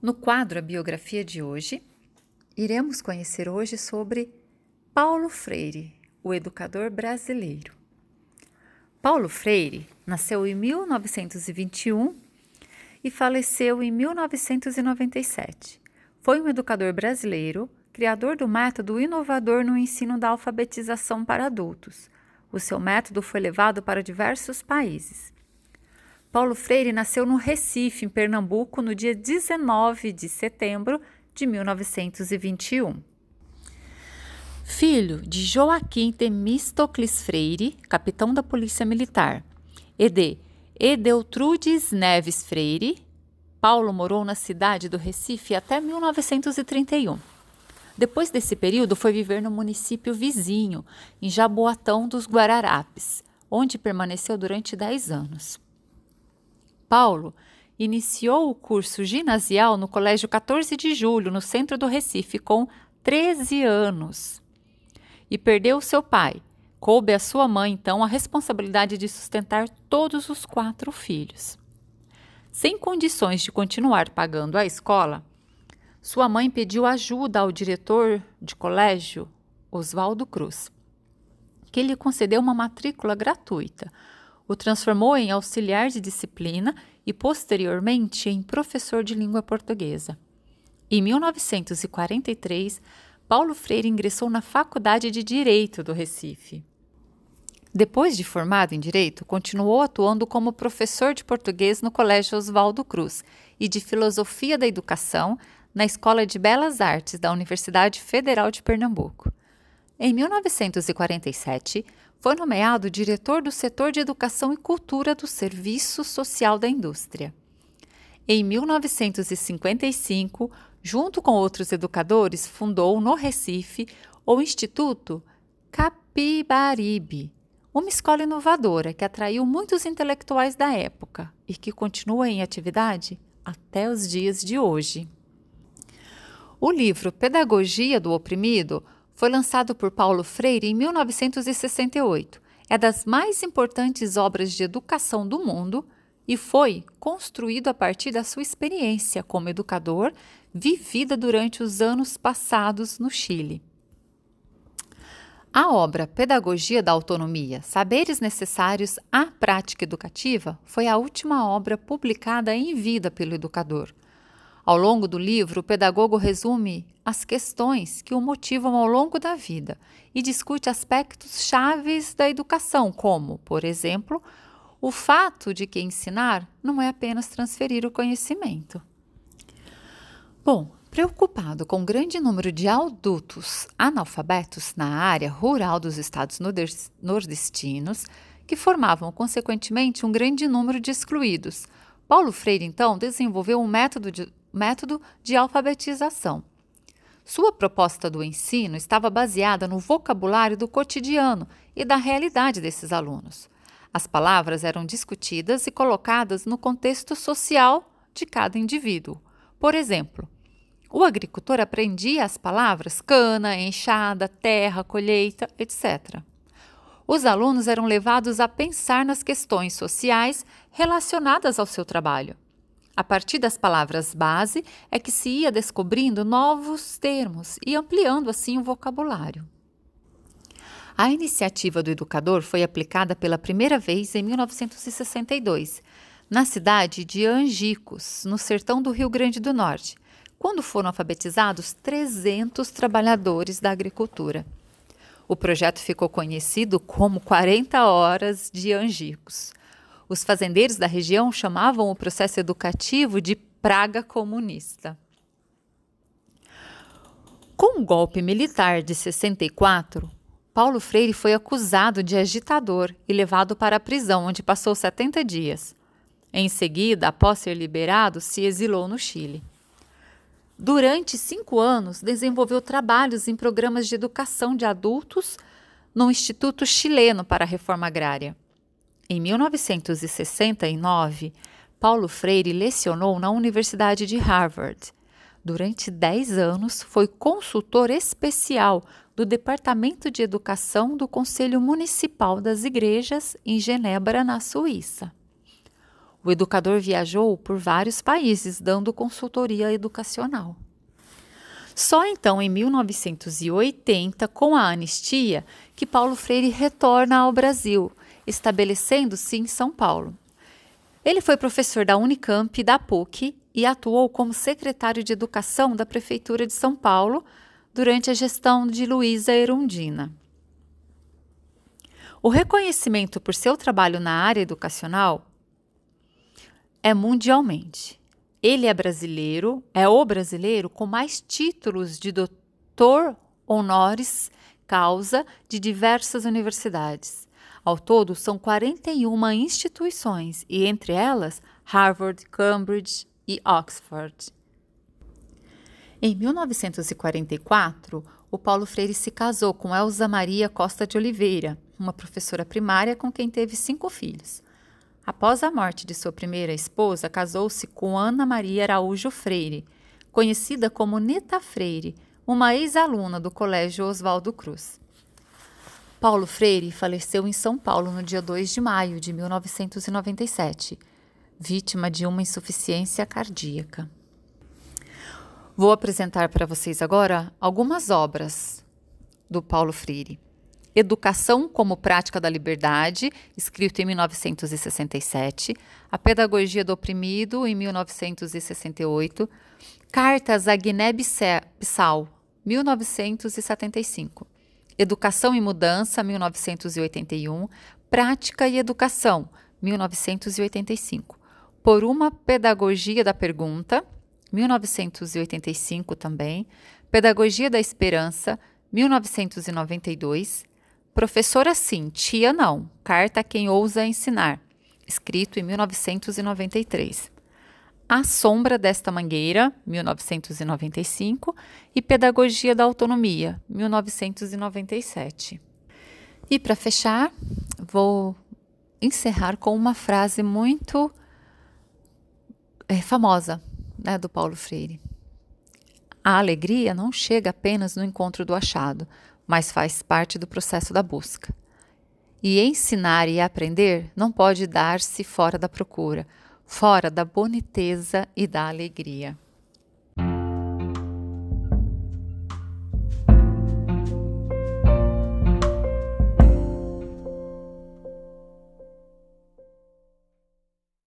No quadro A Biografia de hoje, iremos conhecer hoje sobre Paulo Freire, o educador brasileiro. Paulo Freire nasceu em 1921 e faleceu em 1997. Foi um educador brasileiro, criador do método inovador no ensino da alfabetização para adultos. O seu método foi levado para diversos países. Paulo Freire nasceu no Recife, em Pernambuco, no dia 19 de setembro de 1921. Filho de Joaquim Temístocles Freire, capitão da Polícia Militar, e de Edeltrudes Neves Freire, Paulo morou na cidade do Recife até 1931. Depois desse período, foi viver no município vizinho, em Jaboatão dos Guararapes, onde permaneceu durante 10 anos. Paulo iniciou o curso ginasial no Colégio 14 de Julho, no centro do Recife, com 13 anos. E perdeu seu pai. Coube à sua mãe, então, a responsabilidade de sustentar todos os quatro filhos. Sem condições de continuar pagando a escola, sua mãe pediu ajuda ao diretor de colégio, Oswaldo Cruz, que lhe concedeu uma matrícula gratuita o transformou em auxiliar de disciplina e, posteriormente, em professor de língua portuguesa. Em 1943, Paulo Freire ingressou na Faculdade de Direito do Recife. Depois de formado em Direito, continuou atuando como professor de português no Colégio Oswaldo Cruz e de Filosofia da Educação na Escola de Belas Artes da Universidade Federal de Pernambuco. Em 1947, foi nomeado diretor do setor de Educação e Cultura do Serviço Social da Indústria. Em 1955, junto com outros educadores, fundou no Recife o Instituto Capibaribe, uma escola inovadora que atraiu muitos intelectuais da época e que continua em atividade até os dias de hoje. O livro Pedagogia do Oprimido foi lançado por Paulo Freire em 1968. É das mais importantes obras de educação do mundo e foi construído a partir da sua experiência como educador vivida durante os anos passados no Chile. A obra Pedagogia da Autonomia: Saberes Necessários à Prática Educativa foi a última obra publicada em vida pelo educador. Ao longo do livro, o pedagogo resume as questões que o motivam ao longo da vida e discute aspectos chaves da educação, como, por exemplo, o fato de que ensinar não é apenas transferir o conhecimento. Bom, preocupado com o grande número de adultos analfabetos na área rural dos estados nordestinos, que formavam, consequentemente, um grande número de excluídos, Paulo Freire, então, desenvolveu um método de método de alfabetização. Sua proposta do ensino estava baseada no vocabulário do cotidiano e da realidade desses alunos. As palavras eram discutidas e colocadas no contexto social de cada indivíduo. Por exemplo, o agricultor aprendia as palavras cana, enxada, terra, colheita, etc. Os alunos eram levados a pensar nas questões sociais relacionadas ao seu trabalho. A partir das palavras base é que se ia descobrindo novos termos e ampliando assim o vocabulário. A iniciativa do educador foi aplicada pela primeira vez em 1962, na cidade de Angicos, no sertão do Rio Grande do Norte, quando foram alfabetizados 300 trabalhadores da agricultura. O projeto ficou conhecido como 40 Horas de Angicos. Os fazendeiros da região chamavam o processo educativo de praga comunista. Com o golpe militar de 64, Paulo Freire foi acusado de agitador e levado para a prisão, onde passou 70 dias. Em seguida, após ser liberado, se exilou no Chile. Durante cinco anos, desenvolveu trabalhos em programas de educação de adultos no Instituto Chileno para a Reforma Agrária. Em 1969, Paulo Freire lecionou na Universidade de Harvard. Durante 10 anos, foi consultor especial do Departamento de Educação do Conselho Municipal das Igrejas em Genebra, na Suíça. O educador viajou por vários países dando consultoria educacional. Só então, em 1980, com a anistia, que Paulo Freire retorna ao Brasil, estabelecendo-se em São Paulo. Ele foi professor da Unicamp e da PUC e atuou como secretário de Educação da Prefeitura de São Paulo durante a gestão de Luísa Erundina. O reconhecimento por seu trabalho na área educacional é mundialmente. Ele é brasileiro, é o brasileiro com mais títulos de doutor honoris causa de diversas universidades. Ao todo, são 41 instituições, e entre elas Harvard, Cambridge e Oxford. Em 1944, o Paulo Freire se casou com Elza Maria Costa de Oliveira, uma professora primária com quem teve cinco filhos. Após a morte de sua primeira esposa, casou-se com Ana Maria Araújo Freire, conhecida como Neta Freire, uma ex-aluna do Colégio Oswaldo Cruz. Paulo Freire faleceu em São Paulo no dia 2 de maio de 1997, vítima de uma insuficiência cardíaca. Vou apresentar para vocês agora algumas obras do Paulo Freire. Educação como Prática da Liberdade, escrito em 1967, A Pedagogia do Oprimido, em 1968, Cartas a Guiné-Bissau, 1975. Educação e Mudança, 1981, Prática e Educação, 1985. Por uma Pedagogia da Pergunta, 1985 também, Pedagogia da Esperança, 1992, Professora Sim, Tia Não, Carta a Quem Ousa Ensinar, escrito em 1993. A Sombra desta Mangueira, 1995, e Pedagogia da Autonomia, 1997. E para fechar, vou encerrar com uma frase muito é, famosa né, do Paulo Freire. A alegria não chega apenas no encontro do achado, mas faz parte do processo da busca. E ensinar e aprender não pode dar-se fora da procura fora da boniteza e da alegria.